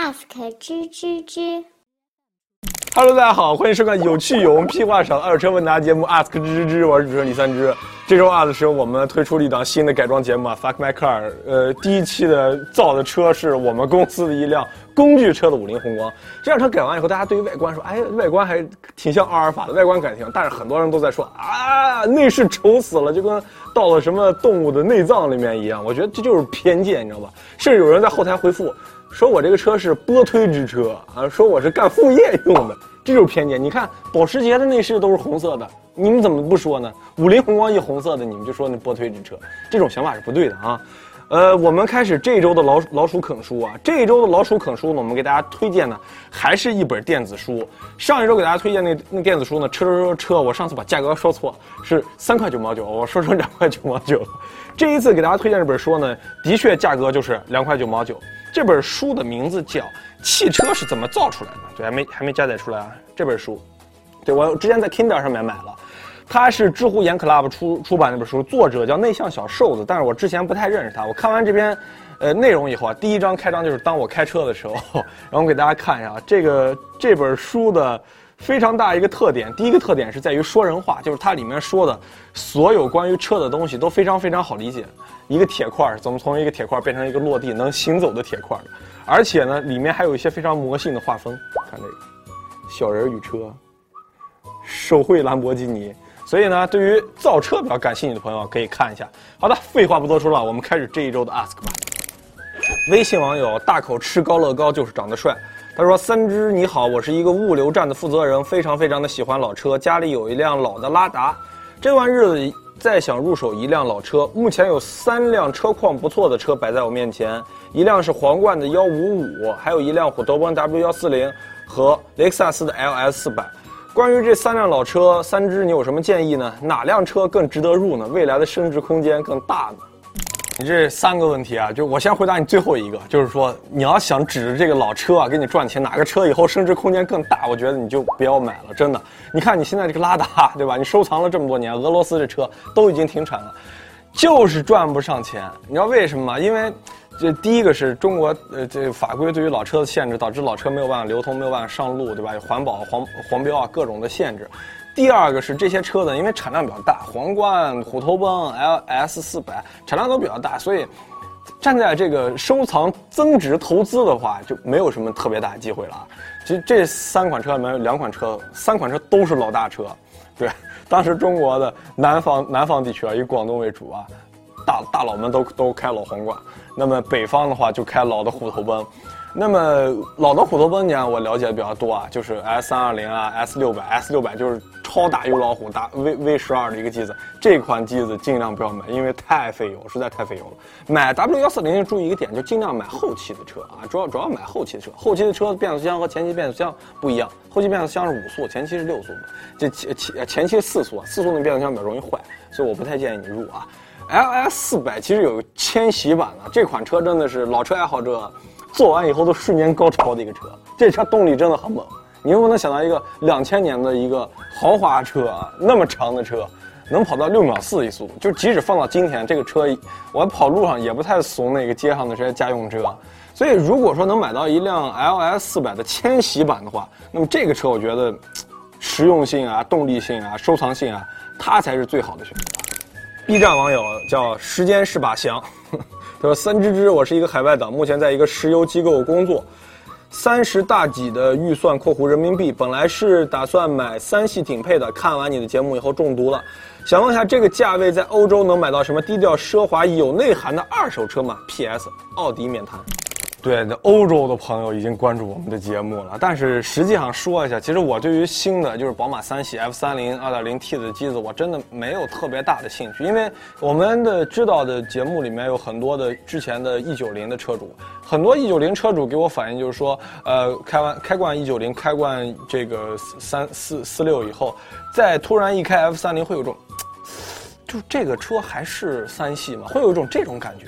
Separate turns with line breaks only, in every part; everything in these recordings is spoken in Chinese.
ask 吱吱吱。
Hello，大家好，欢迎收看有趣有用屁话少的二手车问答节目 Ask 吱吱吱，我是主持人李三枝。这周二的时候，我们推出了一档新的改装节目啊，Fuck My Car。呃，第一期的造的车是我们公司的一辆工具车的五菱宏光。这辆车改完以后，大家对于外观说，哎，外观还挺像阿尔法的，外观改挺。但是很多人都在说啊，内饰丑死了，就跟到了什么动物的内脏里面一样。我觉得这就是偏见，你知道吧？甚至有人在后台回复。说我这个车是波推之车啊，说我是干副业用的，这就是偏见。你看保时捷的内饰都是红色的，你们怎么不说呢？五菱宏光一红色的，你们就说那波推之车，这种想法是不对的啊。呃，我们开始这一周的老老鼠啃书啊，这一周的老鼠啃书呢，我们给大家推荐呢，还是一本电子书。上一周给大家推荐那那电子书呢，车车车，我上次把价格说错，是三块九毛九，我说成两块九毛九了。这一次给大家推荐这本书呢，的确价格就是两块九毛九。这本书的名字叫《汽车是怎么造出来的》，对，还没还没加载出来啊。这本书，对我之前在 Kindle 上面买了，它是知乎言 Club 出出版那本书，作者叫内向小瘦子，但是我之前不太认识他。我看完这篇，呃，内容以后啊，第一章开章就是当我开车的时候，然后我给大家看一下这个这本书的非常大一个特点，第一个特点是在于说人话，就是它里面说的所有关于车的东西都非常非常好理解。一个铁块怎么从一个铁块变成一个落地能行走的铁块？而且呢，里面还有一些非常魔性的画风。看这个，小人与车，手绘兰博基尼。所以呢，对于造车比较感兴趣的朋友可以看一下。好的，废话不多说了，我们开始这一周的 Ask 吧。微信网友大口吃高乐高就是长得帅。他说：“三只你好，我是一个物流站的负责人，非常非常的喜欢老车，家里有一辆老的拉达，这段日子。”再想入手一辆老车，目前有三辆车况不错的车摆在我面前，一辆是皇冠的幺五五，还有一辆虎头奔 W 幺四零和雷克萨斯的 LS 四百。关于这三辆老车，三只你有什么建议呢？哪辆车更值得入呢？未来的升值空间更大呢？你这三个问题啊，就我先回答你最后一个，就是说你要想指着这个老车啊给你赚钱，哪个车以后升值空间更大，我觉得你就不要买了，真的。你看你现在这个拉达，对吧？你收藏了这么多年，俄罗斯这车都已经停产了，就是赚不上钱。你知道为什么吗？因为这第一个是中国呃这法规对于老车的限制，导致老车没有办法流通，没有办法上路，对吧？环保、黄黄标啊各种的限制。第二个是这些车呢，因为产量比较大，皇冠、虎头奔、LS 四百产量都比较大，所以站在这个收藏增值投资的话，就没有什么特别大的机会了。其实这三款车里面两款车，三款车都是老大车。对，当时中国的南方南方地区啊，以广东为主啊，大大佬们都都开老皇冠，那么北方的话就开老的虎头奔。那么老的虎头奔呢，我了解的比较多啊，就是 S 三二零啊，S 六百，S 六百就是超大油老虎大 V V 十二的一个机子，这款机子尽量不要买，因为太费油，实在太费油了。买 W 幺四零注意一个点，就尽量买后期的车啊，主要主要买后期的车，后期的车变速箱和前期变速箱不一样，后期变速箱是五速，前期是六速的，这前前前期四速，四速的变速箱比较容易坏，所以我不太建议你入啊。LS 四百其实有千禧版的，这款车真的是老车爱好者。做完以后都瞬间高潮的一个车，这车动力真的很猛。你能不能想到一个两千年的一个豪华车啊，那么长的车，能跑到六秒四一速？就即使放到今天，这个车我跑路上也不太怂那个街上的这些家用车。所以如果说能买到一辆 LS 四百的千禧版的话，那么这个车我觉得实用性啊、动力性啊、收藏性啊，它才是最好的选择。B 站网友叫时间是把翔。他说：“三芝芝，我是一个海外党，目前在一个石油机构工作，三十大几的预算（括弧人民币），本来是打算买三系顶配的，看完你的节目以后中毒了，想问一下这个价位在欧洲能买到什么低调、奢华、有内涵的二手车吗？P.S. 奥迪免谈。”对，那欧洲的朋友已经关注我们的节目了，但是实际上说一下，其实我对于新的就是宝马三系 F 三零二点零 T 的机子，我真的没有特别大的兴趣，因为我们的知道的节目里面有很多的之前的 E 九零的车主，很多 E 九零车主给我反映就是说，呃，开完开惯 E 九零，开惯这个三四四六以后，再突然一开 F 三零，会有种，就这个车还是三系嘛，会有一种这种感觉。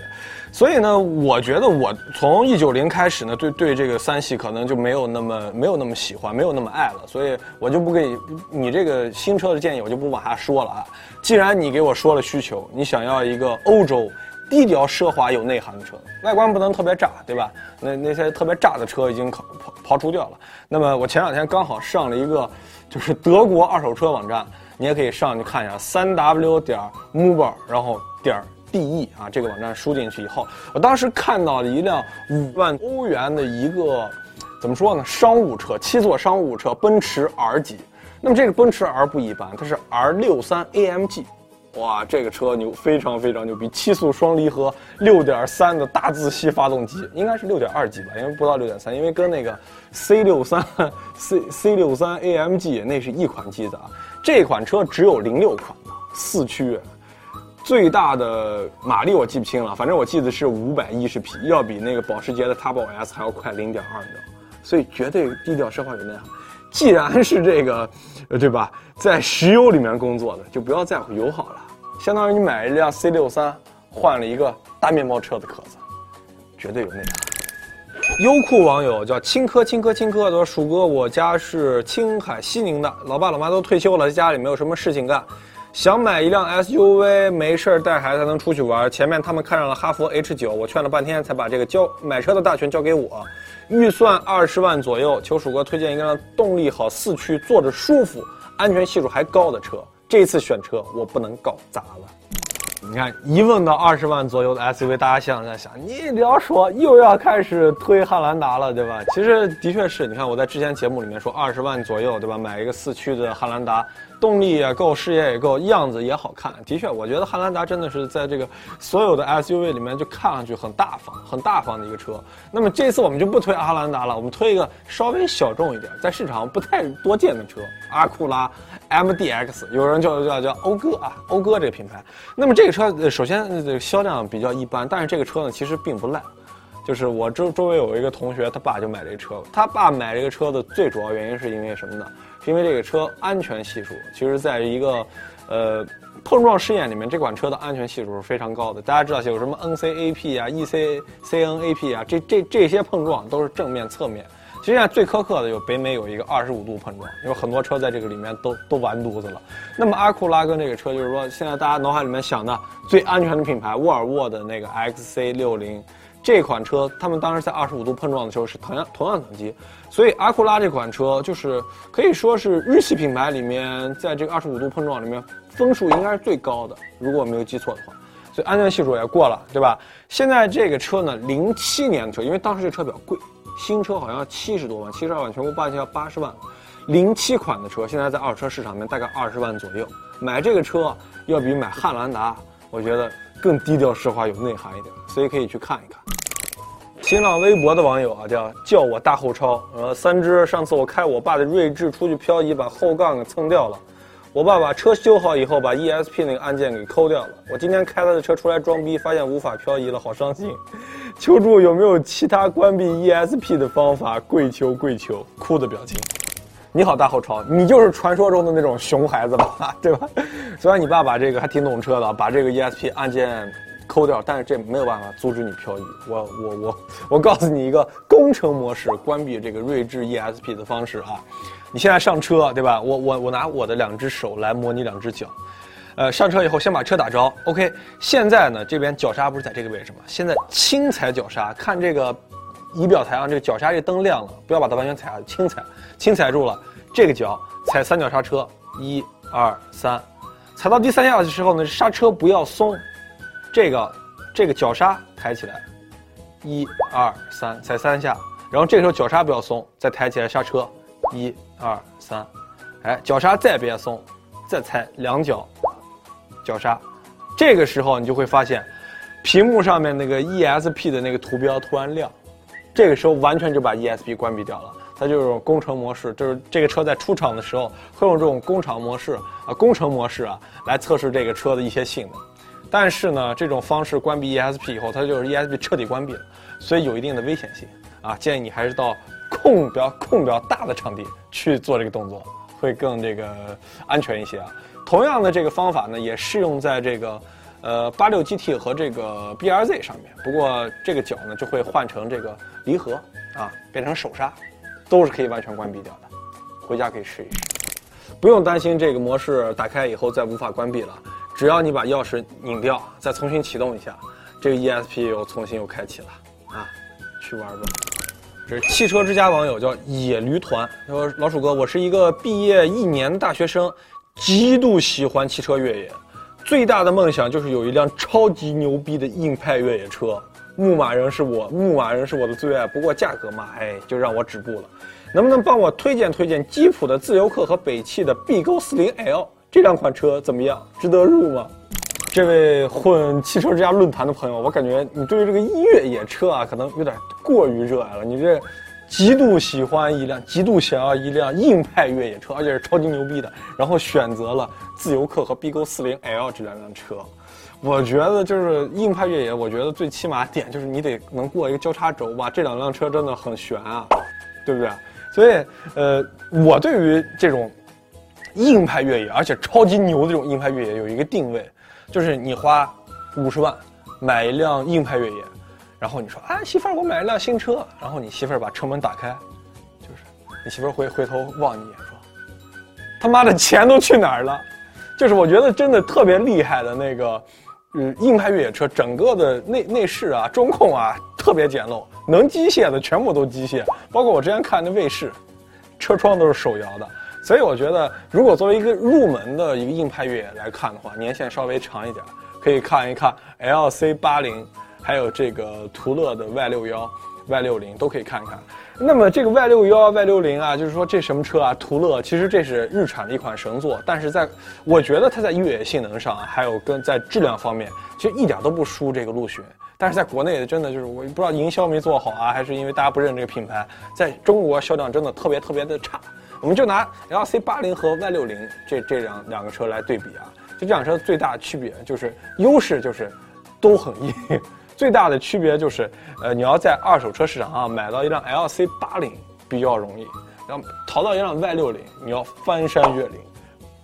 所以呢，我觉得我从 E 九零开始呢，对对这个三系可能就没有那么没有那么喜欢，没有那么爱了，所以我就不给你你这个新车的建议，我就不往下说了啊。既然你给我说了需求，你想要一个欧洲低调奢华有内涵的车，外观不能特别炸，对吧？那那些特别炸的车已经刨刨除掉了。那么我前两天刚好上了一个，就是德国二手车网站，你也可以上去看一下，三 w 点 mover，然后点 de 啊，这个网站输进去以后，我当时看到了一辆五万欧元的一个，怎么说呢？商务车，七座商务车，奔驰 R 级。那么这个奔驰 R 不一般，它是 R 六三 AMG。哇，这个车牛，非常非常牛逼！七速双离合，六点三的大自吸发动机，应该是六点二 G 吧，因为不到六点三，因为跟那个 C 六三 C C 六三 AMG 那是一款机子啊。这款车只有零六款四驱，最大的马力我记不清了，反正我记得是五百一十匹，要比那个保时捷的 Turbo S 还要快零点二秒，所以绝对低调奢华有内涵。既然是这个，对吧？在石油里面工作的，就不要在乎油好了。相当于你买一辆 C 六三，换了一个大面包车的壳子，绝对有内涵。优酷网友叫青稞青稞青稞说：“鼠哥，我家是青海西宁的，老爸老妈都退休了，在家里没有什么事情干，想买一辆 SUV，没事带孩子还能出去玩。前面他们看上了哈弗 H 九，我劝了半天才把这个交买车的大权交给我。”预算二十万左右，求鼠哥推荐一辆动力好、四驱、坐着舒服、安全系数还高的车。这次选车我不能搞砸了。你看，一问到二十万左右的 SUV，大家想在想，你不要说又要开始推汉兰达了，对吧？其实的确是你看我在之前节目里面说，二十万左右，对吧？买一个四驱的汉兰达。动力也够，视野也够，样子也好看。的确，我觉得汉兰达真的是在这个所有的 SUV 里面，就看上去很大方、很大方的一个车。那么这次我们就不推汉兰达了，我们推一个稍微小众一点，在市场不太多见的车——阿库拉 MDX。有人叫叫叫讴歌啊，讴歌这个品牌。那么这个车首先销量比较一般，但是这个车呢其实并不烂。就是我周周围有一个同学，他爸就买这车。他爸买这个车的最主要原因是因为什么呢？是因为这个车安全系数，其实在一个，呃，碰撞试验里面，这款车的安全系数是非常高的。大家知道有什么 NCAP 啊、ECCNAP 啊，这这这些碰撞都是正面、侧面。实现在最苛刻的有北美有一个二十五度碰撞，有很多车在这个里面都都完犊子了。那么阿库拉跟这个车，就是说现在大家脑海里面想的最安全的品牌，沃尔沃的那个 XC60。这款车，他们当时在二十五度碰撞的时候是同样同样等级，所以阿库拉这款车就是可以说是日系品牌里面在这个二十五度碰撞里面分数应该是最高的，如果我没有记错的话，所以安全系数也过了，对吧？现在这个车呢，零七年的车，因为当时这车比较贵，新车好像七十多万，七十二万，全国报价要八十万，零七款的车现在在二手车市场里面大概二十万左右，买这个车要比买汉兰达，我觉得更低调奢华有内涵一点，所以可以去看一看。新浪微博的网友啊，叫叫我大后超。呃，三只，上次我开我爸的锐志出去漂移，把后杠给蹭掉了。我爸把车修好以后，把 ESP 那个按键给抠掉了。我今天开他的车出来装逼，发现无法漂移了，好伤心。求助有没有其他关闭 ESP 的方法？跪求跪求，哭的表情。你好，大后超，你就是传说中的那种熊孩子吧？对吧？虽然你爸爸这个还挺懂车的，把这个 ESP 按键。抠掉，但是这没有办法阻止你漂移。我我我我告诉你一个工程模式关闭这个锐志 ESP 的方式啊！你现在上车对吧？我我我拿我的两只手来模拟两只脚，呃，上车以后先把车打着，OK。现在呢，这边脚刹不是在这个位置吗？现在轻踩脚刹，看这个仪表台上这个脚刹这灯亮了，不要把它完全踩下，轻踩，轻踩住了，这个脚踩三脚刹车，一二三，踩到第三下的时候呢，刹车不要松。这个，这个脚刹抬起来，一二三，踩三下，然后这个时候脚刹不要松，再抬起来刹车，一二三，哎，脚刹再别松，再踩两脚，脚刹，这个时候你就会发现，屏幕上面那个 ESP 的那个图标突然亮，这个时候完全就把 ESP 关闭掉了，它就是工程模式，就是这个车在出厂的时候会用这种工厂模式啊，工程模式啊来测试这个车的一些性能。但是呢，这种方式关闭 ESP 以后，它就是 ESP 彻底关闭了，所以有一定的危险性啊。建议你还是到空比较空比较大的场地去做这个动作，会更这个安全一些啊。同样的这个方法呢，也适用在这个呃八六 GT 和这个 BRZ 上面。不过这个脚呢就会换成这个离合啊，变成手刹，都是可以完全关闭掉的。回家可以试一试，不用担心这个模式打开以后再无法关闭了。只要你把钥匙拧掉，再重新启动一下，这个 ESP 又重新又开启了啊，去玩吧。这是汽车之家网友叫野驴团，他说老鼠哥，我是一个毕业一年的大学生，极度喜欢汽车越野，最大的梦想就是有一辆超级牛逼的硬派越野车。牧马人是我，牧马人是我的最爱，不过价格嘛，哎，就让我止步了。能不能帮我推荐推荐吉普的自由客和北汽的 B 勾四零 L 这两款车怎么样？值得入吗？这位混汽车之家论坛的朋友，我感觉你对于这个越野车啊，可能有点过于热爱了。你这极度喜欢一辆，极度想要一辆硬派越野车，而且是超级牛逼的，然后选择了自由客和 B Go 四零 L 这两辆车。我觉得就是硬派越野，我觉得最起码点就是你得能过一个交叉轴吧。这两辆车真的很悬啊，对不对？所以，呃，我对于这种硬派越野，而且超级牛的这种硬派越野有一个定位，就是你花五十万买一辆硬派越野，然后你说啊，媳妇儿，我买一辆新车，然后你媳妇儿把车门打开，就是你媳妇儿回回头望你一眼说，他妈的钱都去哪儿了？就是我觉得真的特别厉害的那个。嗯，硬派越野车整个的内内饰啊、中控啊特别简陋，能机械的全部都机械，包括我之前看那卫士，车窗都是手摇的。所以我觉得，如果作为一个入门的一个硬派越野来看的话，年限稍微长一点，可以看一看 L C 八零，还有这个途乐的 Y 六幺、Y 六零都可以看一看。那么这个 Y 六幺、Y 六零啊，就是说这什么车啊？途乐，其实这是日产的一款神作，但是在我觉得它在越野性能上，还有跟在质量方面，其实一点都不输这个陆巡。但是在国内真的就是我不知道营销没做好啊，还是因为大家不认这个品牌，在中国销量真的特别特别的差。我们就拿 L C 八零和 Y 六零这这两两个车来对比啊，就这辆车最大的区别就是优势就是都很硬。最大的区别就是，呃，你要在二手车市场上买到一辆 L C 八零比较容易，然后淘到一辆 Y 六零，你要翻山越岭，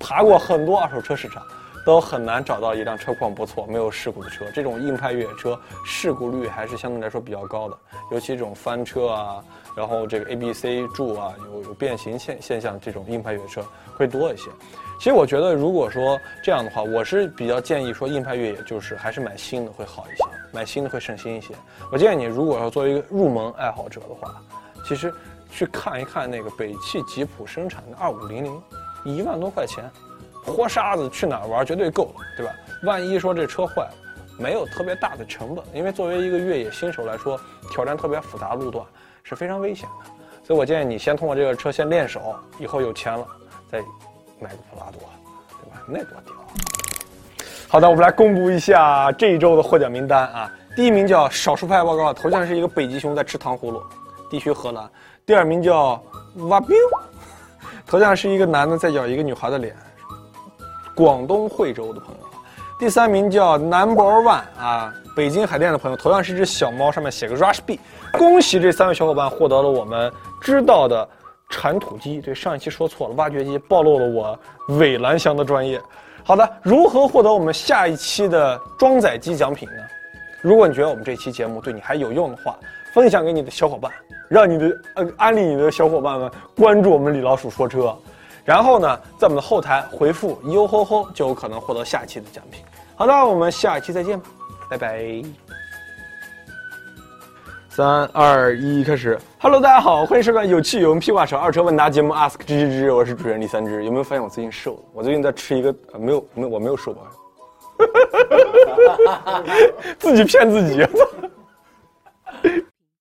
爬过很多二手车市场，都很难找到一辆车况不错、没有事故的车。这种硬派越野车事故率还是相对来说比较高的，尤其这种翻车啊，然后这个 A B C 柱啊有有变形现现象，这种硬派越野车会多一些。其实我觉得，如果说这样的话，我是比较建议说硬派越野就是还是买新的会好一些，买新的会省心一些。我建议你，如果要作为一个入门爱好者的话，其实去看一看那个北汽吉普生产的二五零零，一万多块钱，豁沙子去哪儿玩绝对够了，对吧？万一说这车坏了，没有特别大的成本，因为作为一个越野新手来说，挑战特别复杂路段是非常危险的。所以我建议你先通过这个车先练手，以后有钱了再。买个普拉多，对吧？那多屌！好的，我们来公布一下这一周的获奖名单啊。第一名叫少数派报告，头像是一个北极熊在吃糖葫芦，地区荷兰。第二名叫哇 biu，头像是一个男的在咬一个女孩的脸，广东惠州的朋友。第三名叫 Number One 啊，北京海淀的朋友，同样是只小猫，上面写个 Rush B。恭喜这三位小伙伴获得了我们知道的。铲土机，对上一期说错了，挖掘机暴露了我伪蓝翔的专业。好的，如何获得我们下一期的装载机奖品呢？如果你觉得我们这期节目对你还有用的话，分享给你的小伙伴，让你的呃安利你的小伙伴们关注我们李老鼠说车，然后呢，在我们的后台回复“哟吼吼”就有可能获得下期的奖品。好的，我们下期再见吧，拜拜。三二一，开始！Hello，大家好，欢迎收看有趣有用屁话少二车问答节目 Ask 吱吱吱，我是主持人李三只。有没有发现我最近瘦了？我最近在吃一个，没有，没有，我没有瘦吧？自己骗自己。